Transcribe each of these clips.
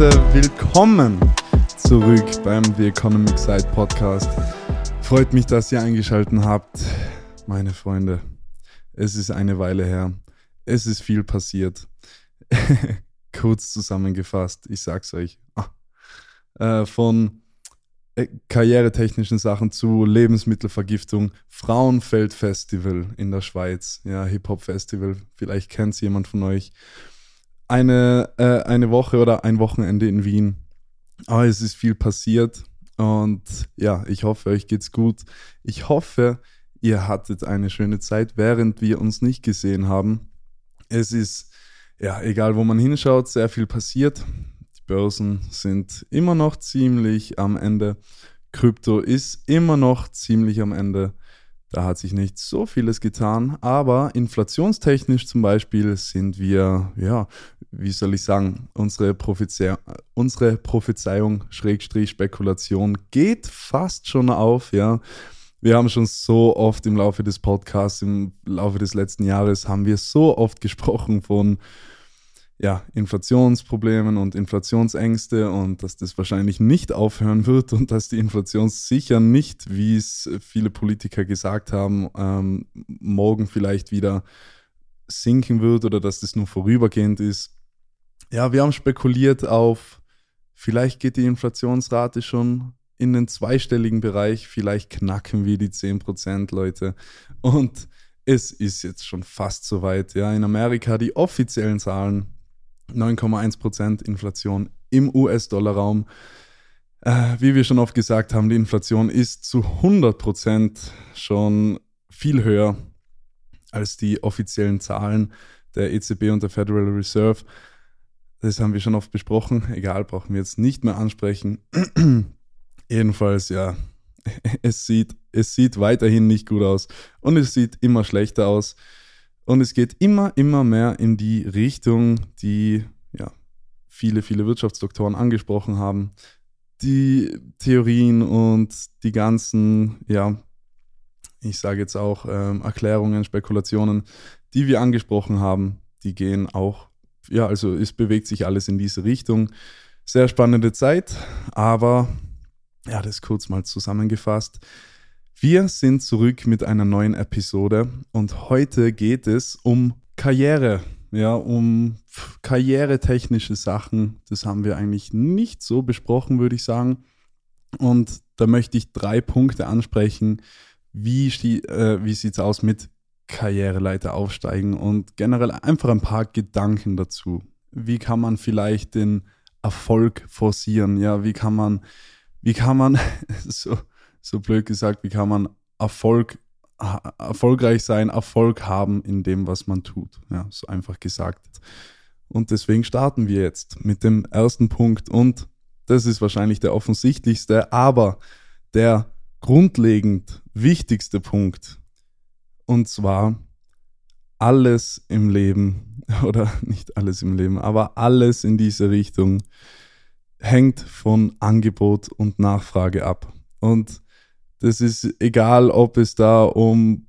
Leute, willkommen zurück beim The Economic Side Podcast. Freut mich, dass ihr eingeschaltet habt, meine Freunde. Es ist eine Weile her. Es ist viel passiert. Kurz zusammengefasst, ich sag's euch. Ah. Äh, von äh, karrieretechnischen Sachen zu Lebensmittelvergiftung, Frauenfeldfestival in der Schweiz, ja, Hip-Hop-Festival, vielleicht kennt es jemand von euch eine, äh, eine Woche oder ein Wochenende in Wien. Aber es ist viel passiert und ja, ich hoffe, euch geht's gut. Ich hoffe, ihr hattet eine schöne Zeit, während wir uns nicht gesehen haben. Es ist, ja, egal wo man hinschaut, sehr viel passiert. Die Börsen sind immer noch ziemlich am Ende. Krypto ist immer noch ziemlich am Ende. Da hat sich nicht so vieles getan, aber inflationstechnisch zum Beispiel sind wir, ja, wie soll ich sagen, unsere, Prophezei unsere Prophezeiung, Schrägstrich, Spekulation geht fast schon auf, ja. Wir haben schon so oft im Laufe des Podcasts, im Laufe des letzten Jahres, haben wir so oft gesprochen von ja, Inflationsproblemen und Inflationsängste und dass das wahrscheinlich nicht aufhören wird und dass die Inflation sicher nicht, wie es viele Politiker gesagt haben, ähm, morgen vielleicht wieder sinken wird oder dass das nur vorübergehend ist. Ja, wir haben spekuliert auf, vielleicht geht die Inflationsrate schon in den zweistelligen Bereich, vielleicht knacken wir die 10%, Leute. Und es ist jetzt schon fast soweit. Ja, in Amerika die offiziellen Zahlen 9,1% Inflation im US-Dollar-Raum. Äh, wie wir schon oft gesagt haben, die Inflation ist zu 100% schon viel höher als die offiziellen Zahlen der EZB und der Federal Reserve. Das haben wir schon oft besprochen. Egal, brauchen wir jetzt nicht mehr ansprechen. Jedenfalls, ja, es sieht, es sieht weiterhin nicht gut aus und es sieht immer schlechter aus. Und es geht immer, immer mehr in die Richtung, die ja, viele, viele Wirtschaftsdoktoren angesprochen haben. Die Theorien und die ganzen, ja, ich sage jetzt auch ähm, Erklärungen, Spekulationen, die wir angesprochen haben, die gehen auch, ja, also es bewegt sich alles in diese Richtung. Sehr spannende Zeit, aber ja, das kurz mal zusammengefasst. Wir sind zurück mit einer neuen Episode und heute geht es um Karriere, ja, um karrieretechnische Sachen. Das haben wir eigentlich nicht so besprochen, würde ich sagen. Und da möchte ich drei Punkte ansprechen. Wie, äh, wie sieht es aus mit Karriereleiter aufsteigen und generell einfach ein paar Gedanken dazu. Wie kann man vielleicht den Erfolg forcieren? Ja, wie kann man, wie kann man so so blöd gesagt, wie kann man Erfolg, erfolgreich sein, Erfolg haben in dem, was man tut. Ja, so einfach gesagt. Und deswegen starten wir jetzt mit dem ersten Punkt und das ist wahrscheinlich der offensichtlichste, aber der grundlegend wichtigste Punkt. Und zwar alles im Leben, oder nicht alles im Leben, aber alles in diese Richtung hängt von Angebot und Nachfrage ab. Und das ist egal, ob es da um,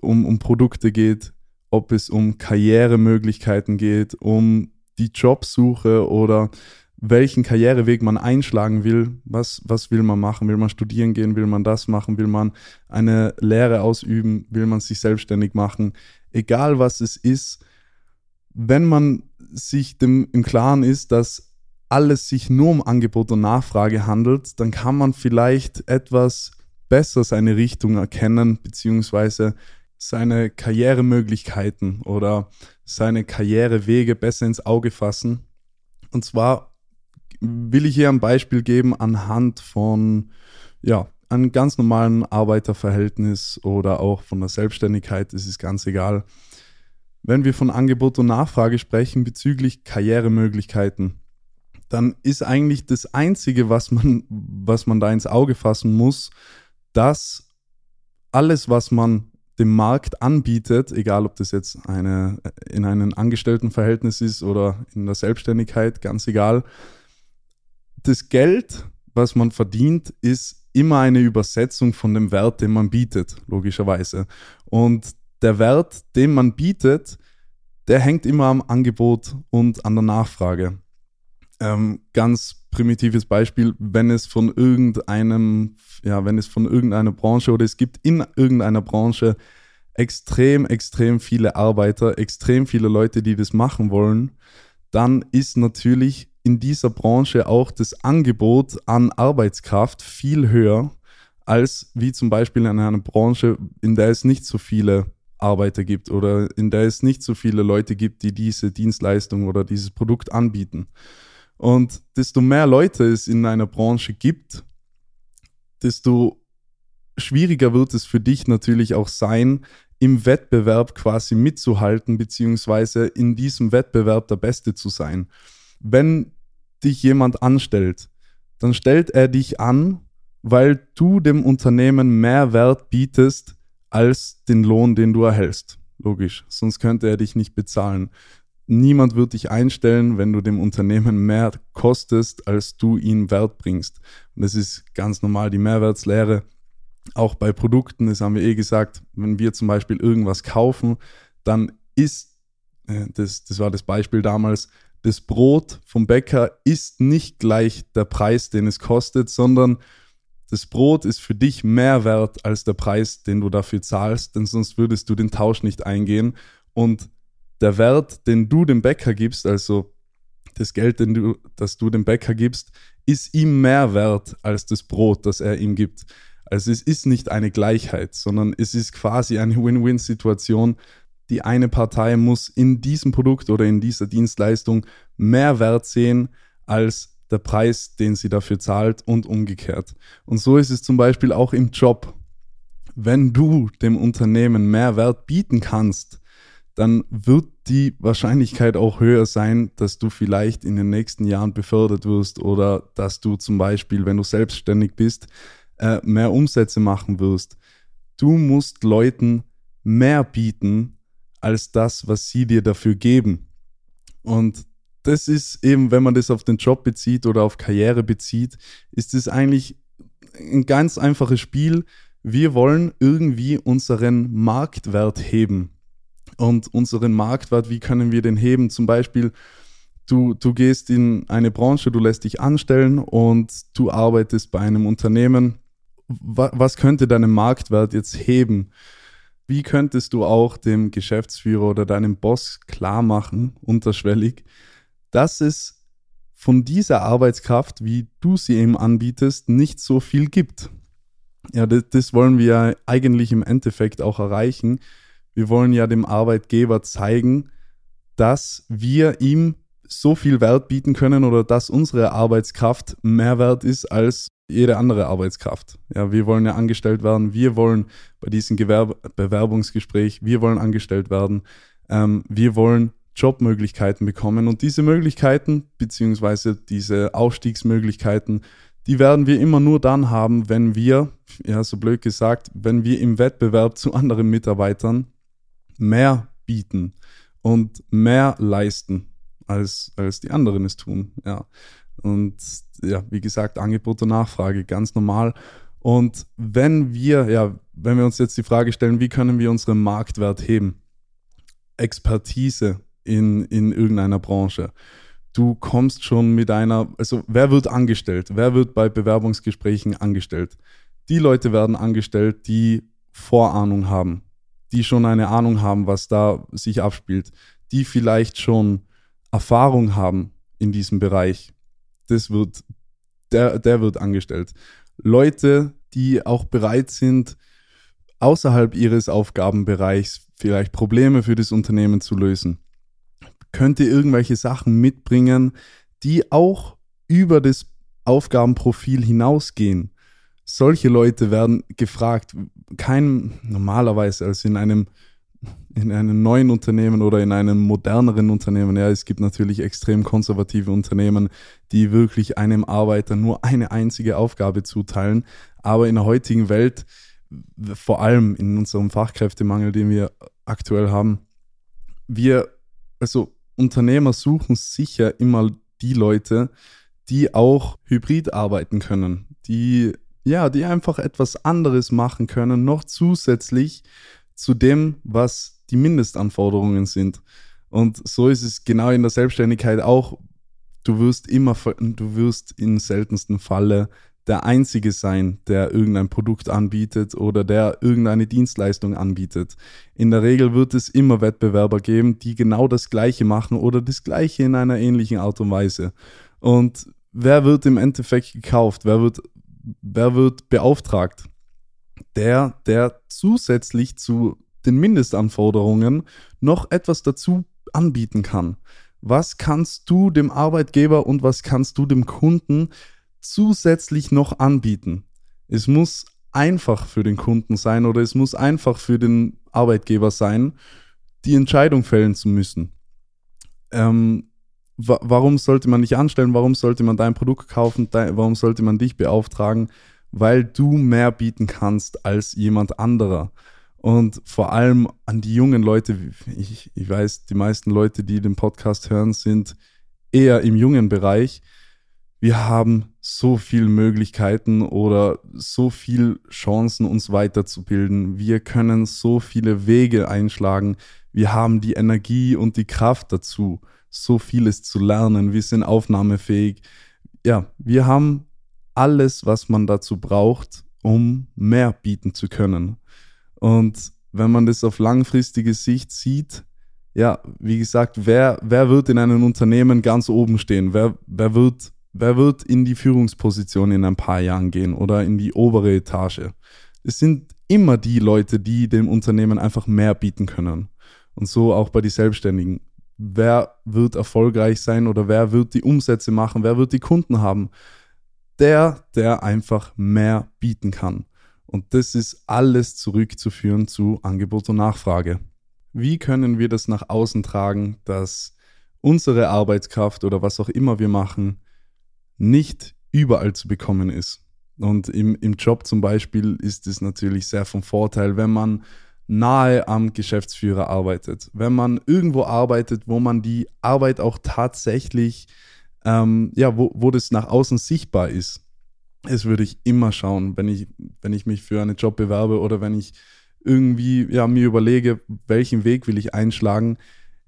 um, um Produkte geht, ob es um Karrieremöglichkeiten geht, um die Jobsuche oder welchen Karriereweg man einschlagen will. Was, was will man machen? Will man studieren gehen? Will man das machen? Will man eine Lehre ausüben? Will man sich selbstständig machen? Egal was es ist, wenn man sich dem im Klaren ist, dass alles sich nur um Angebot und Nachfrage handelt, dann kann man vielleicht etwas besser seine Richtung erkennen, beziehungsweise seine Karrieremöglichkeiten oder seine Karrierewege besser ins Auge fassen. Und zwar will ich hier ein Beispiel geben anhand von, ja, einem ganz normalen Arbeiterverhältnis oder auch von der Selbstständigkeit, das ist ganz egal. Wenn wir von Angebot und Nachfrage sprechen bezüglich Karrieremöglichkeiten, dann ist eigentlich das Einzige, was man, was man da ins Auge fassen muss, dass alles, was man dem Markt anbietet, egal ob das jetzt eine, in einem Angestelltenverhältnis ist oder in der Selbstständigkeit, ganz egal, das Geld, was man verdient, ist immer eine Übersetzung von dem Wert, den man bietet, logischerweise. Und der Wert, den man bietet, der hängt immer am Angebot und an der Nachfrage. Ähm, ganz primitives Beispiel, wenn es von irgendeinem, ja, wenn es von irgendeiner Branche oder es gibt in irgendeiner Branche extrem, extrem viele Arbeiter, extrem viele Leute, die das machen wollen, dann ist natürlich in dieser Branche auch das Angebot an Arbeitskraft viel höher als wie zum Beispiel in einer Branche, in der es nicht so viele Arbeiter gibt oder in der es nicht so viele Leute gibt, die diese Dienstleistung oder dieses Produkt anbieten. Und desto mehr Leute es in einer Branche gibt, desto schwieriger wird es für dich natürlich auch sein, im Wettbewerb quasi mitzuhalten, beziehungsweise in diesem Wettbewerb der Beste zu sein. Wenn dich jemand anstellt, dann stellt er dich an, weil du dem Unternehmen mehr Wert bietest als den Lohn, den du erhältst. Logisch, sonst könnte er dich nicht bezahlen. Niemand wird dich einstellen, wenn du dem Unternehmen mehr kostest, als du ihm Wert bringst. Und das ist ganz normal die Mehrwertslehre. Auch bei Produkten, das haben wir eh gesagt, wenn wir zum Beispiel irgendwas kaufen, dann ist, äh, das, das war das Beispiel damals, das Brot vom Bäcker ist nicht gleich der Preis, den es kostet, sondern das Brot ist für dich mehr wert als der Preis, den du dafür zahlst, denn sonst würdest du den Tausch nicht eingehen. Und der Wert, den du dem Bäcker gibst, also das Geld, den du, das du dem Bäcker gibst, ist ihm mehr wert als das Brot, das er ihm gibt. Also es ist nicht eine Gleichheit, sondern es ist quasi eine Win-Win-Situation. Die eine Partei muss in diesem Produkt oder in dieser Dienstleistung mehr Wert sehen als der Preis, den sie dafür zahlt und umgekehrt. Und so ist es zum Beispiel auch im Job. Wenn du dem Unternehmen mehr Wert bieten kannst, dann wird die Wahrscheinlichkeit auch höher sein, dass du vielleicht in den nächsten Jahren befördert wirst oder dass du zum Beispiel, wenn du selbstständig bist, äh, mehr Umsätze machen wirst. Du musst Leuten mehr bieten als das, was sie dir dafür geben. Und das ist eben, wenn man das auf den Job bezieht oder auf Karriere bezieht, ist es eigentlich ein ganz einfaches Spiel. Wir wollen irgendwie unseren Marktwert heben. Und unseren Marktwert, wie können wir den heben? Zum Beispiel, du, du gehst in eine Branche, du lässt dich anstellen und du arbeitest bei einem Unternehmen. Was könnte deinen Marktwert jetzt heben? Wie könntest du auch dem Geschäftsführer oder deinem Boss klar machen, unterschwellig, dass es von dieser Arbeitskraft, wie du sie ihm anbietest, nicht so viel gibt. Ja, das, das wollen wir eigentlich im Endeffekt auch erreichen. Wir wollen ja dem Arbeitgeber zeigen, dass wir ihm so viel Wert bieten können oder dass unsere Arbeitskraft mehr wert ist als jede andere Arbeitskraft. Ja, wir wollen ja angestellt werden, wir wollen bei diesem Gewerb Bewerbungsgespräch, wir wollen angestellt werden, ähm, wir wollen Jobmöglichkeiten bekommen. Und diese Möglichkeiten, beziehungsweise diese Aufstiegsmöglichkeiten, die werden wir immer nur dann haben, wenn wir, ja, so blöd gesagt, wenn wir im Wettbewerb zu anderen Mitarbeitern mehr bieten und mehr leisten, als, als die anderen es tun. Ja. Und ja, wie gesagt, Angebot und Nachfrage, ganz normal. Und wenn wir, ja, wenn wir uns jetzt die Frage stellen, wie können wir unseren Marktwert heben? Expertise, in, in irgendeiner Branche. Du kommst schon mit einer, also wer wird angestellt? Wer wird bei Bewerbungsgesprächen angestellt? Die Leute werden angestellt, die Vorahnung haben, die schon eine Ahnung haben, was da sich abspielt, die vielleicht schon Erfahrung haben in diesem Bereich. Das wird, der, der wird angestellt. Leute, die auch bereit sind, außerhalb ihres Aufgabenbereichs vielleicht Probleme für das Unternehmen zu lösen könnte irgendwelche Sachen mitbringen, die auch über das Aufgabenprofil hinausgehen. Solche Leute werden gefragt, kein normalerweise als in einem in einem neuen Unternehmen oder in einem moderneren Unternehmen. Ja, es gibt natürlich extrem konservative Unternehmen, die wirklich einem Arbeiter nur eine einzige Aufgabe zuteilen. Aber in der heutigen Welt, vor allem in unserem Fachkräftemangel, den wir aktuell haben, wir, also Unternehmer suchen sicher immer die Leute, die auch hybrid arbeiten können, die ja, die einfach etwas anderes machen können, noch zusätzlich zu dem, was die Mindestanforderungen sind. Und so ist es genau in der Selbstständigkeit auch. du wirst immer, du wirst in seltensten Falle der Einzige sein, der irgendein Produkt anbietet oder der irgendeine Dienstleistung anbietet. In der Regel wird es immer Wettbewerber geben, die genau das Gleiche machen oder das Gleiche in einer ähnlichen Art und Weise. Und wer wird im Endeffekt gekauft? Wer wird, wer wird beauftragt? Der, der zusätzlich zu den Mindestanforderungen noch etwas dazu anbieten kann. Was kannst du dem Arbeitgeber und was kannst du dem Kunden zusätzlich noch anbieten. Es muss einfach für den Kunden sein oder es muss einfach für den Arbeitgeber sein, die Entscheidung fällen zu müssen. Ähm, wa warum sollte man dich anstellen? Warum sollte man dein Produkt kaufen? Dein, warum sollte man dich beauftragen? Weil du mehr bieten kannst als jemand anderer. Und vor allem an die jungen Leute, ich, ich weiß, die meisten Leute, die den Podcast hören, sind eher im jungen Bereich wir haben so viele Möglichkeiten oder so viele Chancen, uns weiterzubilden. Wir können so viele Wege einschlagen. Wir haben die Energie und die Kraft dazu, so vieles zu lernen. Wir sind aufnahmefähig. Ja, wir haben alles, was man dazu braucht, um mehr bieten zu können. Und wenn man das auf langfristige Sicht sieht, ja, wie gesagt, wer, wer wird in einem Unternehmen ganz oben stehen? Wer, wer wird Wer wird in die Führungsposition in ein paar Jahren gehen oder in die obere Etage? Es sind immer die Leute, die dem Unternehmen einfach mehr bieten können. Und so auch bei den Selbstständigen. Wer wird erfolgreich sein oder wer wird die Umsätze machen? Wer wird die Kunden haben? Der, der einfach mehr bieten kann. Und das ist alles zurückzuführen zu Angebot und Nachfrage. Wie können wir das nach außen tragen, dass unsere Arbeitskraft oder was auch immer wir machen, nicht überall zu bekommen ist. Und im, im Job zum Beispiel ist es natürlich sehr vom Vorteil, wenn man nahe am Geschäftsführer arbeitet. Wenn man irgendwo arbeitet, wo man die Arbeit auch tatsächlich, ähm, ja, wo, wo das nach außen sichtbar ist. Das würde ich immer schauen, wenn ich, wenn ich mich für einen Job bewerbe oder wenn ich irgendwie ja, mir überlege, welchen Weg will ich einschlagen.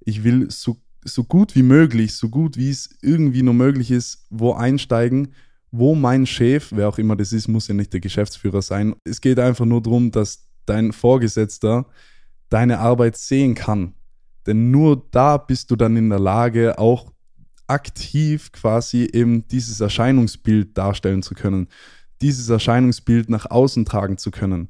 Ich will so so gut wie möglich, so gut wie es irgendwie nur möglich ist, wo einsteigen, wo mein Chef, wer auch immer das ist, muss ja nicht der Geschäftsführer sein. Es geht einfach nur darum, dass dein Vorgesetzter deine Arbeit sehen kann. Denn nur da bist du dann in der Lage, auch aktiv quasi eben dieses Erscheinungsbild darstellen zu können, dieses Erscheinungsbild nach außen tragen zu können.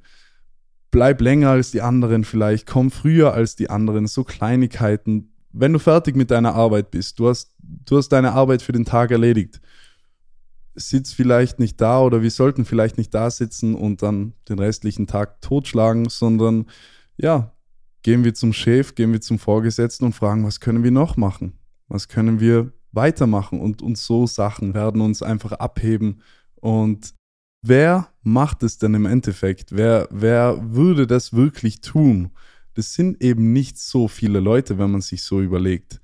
Bleib länger als die anderen vielleicht, komm früher als die anderen, so Kleinigkeiten, wenn du fertig mit deiner Arbeit bist, du hast, du hast deine Arbeit für den Tag erledigt, sitz vielleicht nicht da oder wir sollten vielleicht nicht da sitzen und dann den restlichen Tag totschlagen, sondern ja, gehen wir zum Chef, gehen wir zum Vorgesetzten und fragen, was können wir noch machen? Was können wir weitermachen? Und, und so Sachen werden uns einfach abheben. Und wer macht es denn im Endeffekt? Wer, wer würde das wirklich tun? das sind eben nicht so viele Leute, wenn man sich so überlegt.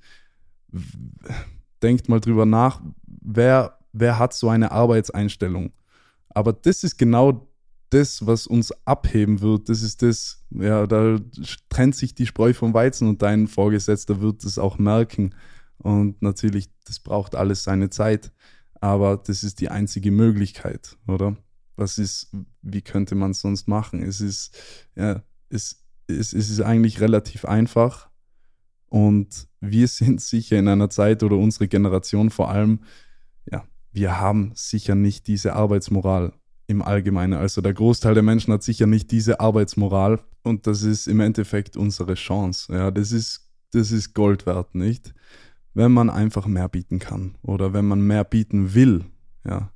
Denkt mal drüber nach, wer, wer hat so eine Arbeitseinstellung? Aber das ist genau das, was uns abheben wird. Das ist das, ja, da trennt sich die Spreu vom Weizen und dein Vorgesetzter wird es auch merken. Und natürlich, das braucht alles seine Zeit. Aber das ist die einzige Möglichkeit, oder? Was ist, wie könnte man es sonst machen? Es ist, ja, es, es, es ist eigentlich relativ einfach. Und wir sind sicher in einer Zeit oder unsere Generation vor allem, wir haben sicher nicht diese Arbeitsmoral im Allgemeinen. Also der Großteil der Menschen hat sicher nicht diese Arbeitsmoral und das ist im Endeffekt unsere Chance. Ja, das ist, das ist Gold wert, nicht? Wenn man einfach mehr bieten kann oder wenn man mehr bieten will, ja,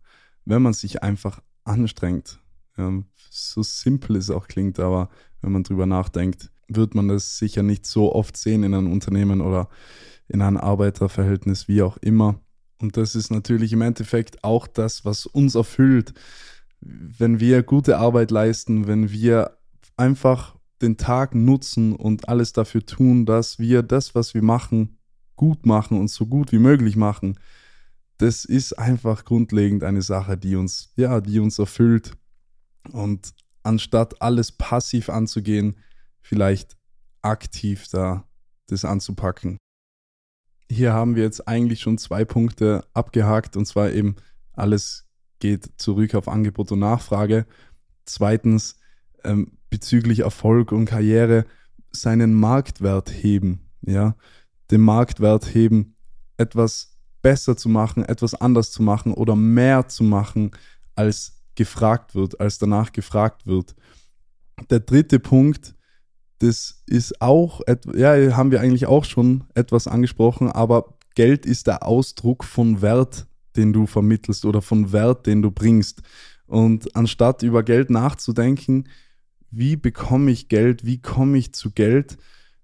wenn man sich einfach anstrengt. Ja, so simpel es auch klingt, aber wenn man drüber nachdenkt, wird man das sicher nicht so oft sehen in einem Unternehmen oder in einem Arbeiterverhältnis, wie auch immer. Und das ist natürlich im Endeffekt auch das, was uns erfüllt, wenn wir gute Arbeit leisten, wenn wir einfach den Tag nutzen und alles dafür tun, dass wir das, was wir machen, gut machen und so gut wie möglich machen. Das ist einfach grundlegend eine Sache, die uns, ja, die uns erfüllt. Und anstatt alles passiv anzugehen, vielleicht aktiv da das anzupacken. Hier haben wir jetzt eigentlich schon zwei Punkte abgehakt und zwar eben alles geht zurück auf Angebot und Nachfrage. Zweitens, ähm, bezüglich Erfolg und Karriere, seinen Marktwert heben, ja, den Marktwert heben, etwas besser zu machen, etwas anders zu machen oder mehr zu machen, als gefragt wird, als danach gefragt wird. Der dritte Punkt, das ist auch, ja, haben wir eigentlich auch schon etwas angesprochen, aber Geld ist der Ausdruck von Wert, den du vermittelst oder von Wert, den du bringst. Und anstatt über Geld nachzudenken, wie bekomme ich Geld, wie komme ich zu Geld,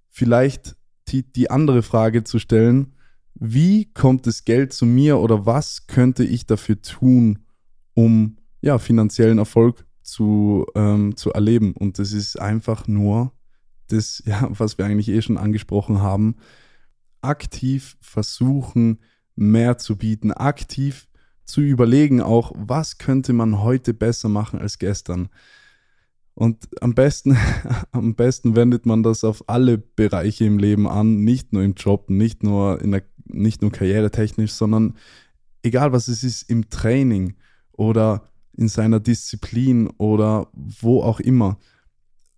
vielleicht die, die andere Frage zu stellen, wie kommt das Geld zu mir oder was könnte ich dafür tun, um ja, finanziellen Erfolg zu, ähm, zu erleben. Und das ist einfach nur das, ja, was wir eigentlich eh schon angesprochen haben, aktiv versuchen, mehr zu bieten, aktiv zu überlegen auch, was könnte man heute besser machen als gestern. Und am besten, am besten wendet man das auf alle Bereiche im Leben an, nicht nur im Job, nicht nur in der, nicht nur karrieretechnisch, sondern egal was es ist, im Training oder in seiner Disziplin oder wo auch immer.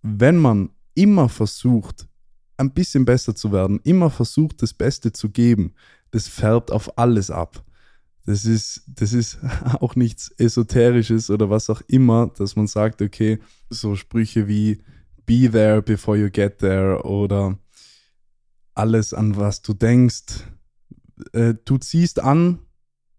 Wenn man immer versucht, ein bisschen besser zu werden, immer versucht, das Beste zu geben, das färbt auf alles ab. Das ist, das ist auch nichts Esoterisches oder was auch immer, dass man sagt, okay, so Sprüche wie be there before you get there oder alles, an was du denkst, äh, du ziehst an,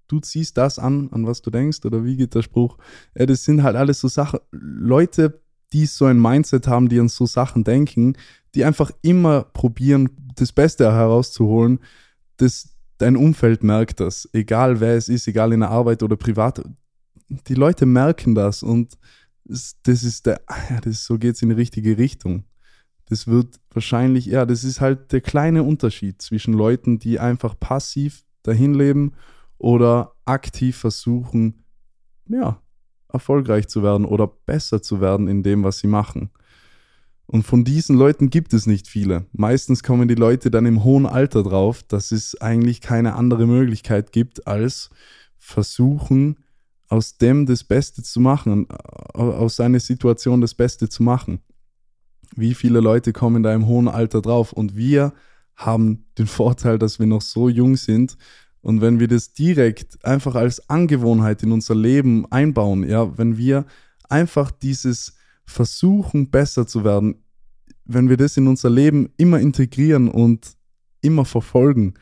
du ziehst das an, an was du denkst, oder wie geht der Spruch? Äh, das sind halt alles so Sachen, Leute, die so ein Mindset haben, die an so Sachen denken, die einfach immer probieren, das Beste herauszuholen, das, dein Umfeld merkt das, egal wer es ist, egal in der Arbeit oder privat. Die Leute merken das und das ist der, ja, das, so geht es in die richtige Richtung. Das wird wahrscheinlich, ja, das ist halt der kleine Unterschied zwischen Leuten, die einfach passiv dahin leben oder aktiv versuchen, ja, erfolgreich zu werden oder besser zu werden in dem, was sie machen. Und von diesen Leuten gibt es nicht viele. Meistens kommen die Leute dann im hohen Alter drauf, dass es eigentlich keine andere Möglichkeit gibt, als versuchen, aus dem das Beste zu machen, aus seiner Situation das Beste zu machen. Wie viele Leute kommen da im hohen Alter drauf? Und wir haben den Vorteil, dass wir noch so jung sind. Und wenn wir das direkt einfach als Angewohnheit in unser Leben einbauen, ja, wenn wir einfach dieses versuchen, besser zu werden, wenn wir das in unser Leben immer integrieren und immer verfolgen,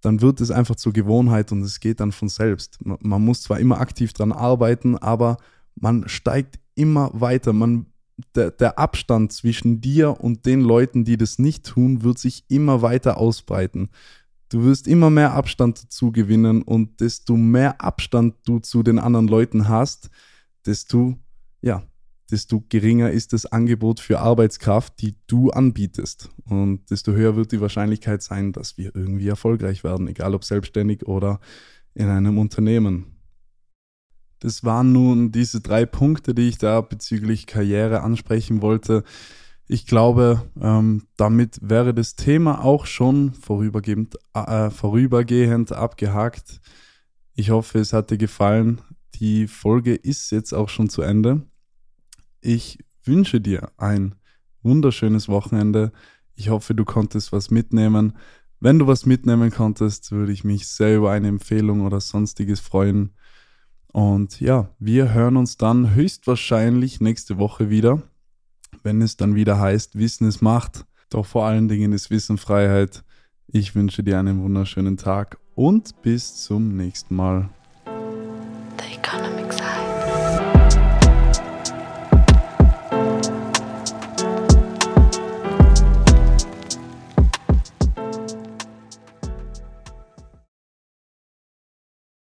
dann wird es einfach zur Gewohnheit und es geht dann von selbst. Man muss zwar immer aktiv dran arbeiten, aber man steigt immer weiter. Man, der, der Abstand zwischen dir und den Leuten, die das nicht tun, wird sich immer weiter ausbreiten. Du wirst immer mehr Abstand dazu gewinnen und desto mehr Abstand du zu den anderen Leuten hast, desto ja, desto geringer ist das Angebot für Arbeitskraft, die du anbietest. Und desto höher wird die Wahrscheinlichkeit sein, dass wir irgendwie erfolgreich werden, egal ob selbstständig oder in einem Unternehmen. Das waren nun diese drei Punkte, die ich da bezüglich Karriere ansprechen wollte. Ich glaube, ähm, damit wäre das Thema auch schon vorübergehend, äh, vorübergehend abgehakt. Ich hoffe, es hat dir gefallen. Die Folge ist jetzt auch schon zu Ende. Ich wünsche dir ein wunderschönes Wochenende. Ich hoffe, du konntest was mitnehmen. Wenn du was mitnehmen konntest, würde ich mich sehr über eine Empfehlung oder sonstiges freuen. Und ja, wir hören uns dann höchstwahrscheinlich nächste Woche wieder, wenn es dann wieder heißt, Wissen ist Macht. Doch vor allen Dingen ist Wissen Freiheit. Ich wünsche dir einen wunderschönen Tag und bis zum nächsten Mal. The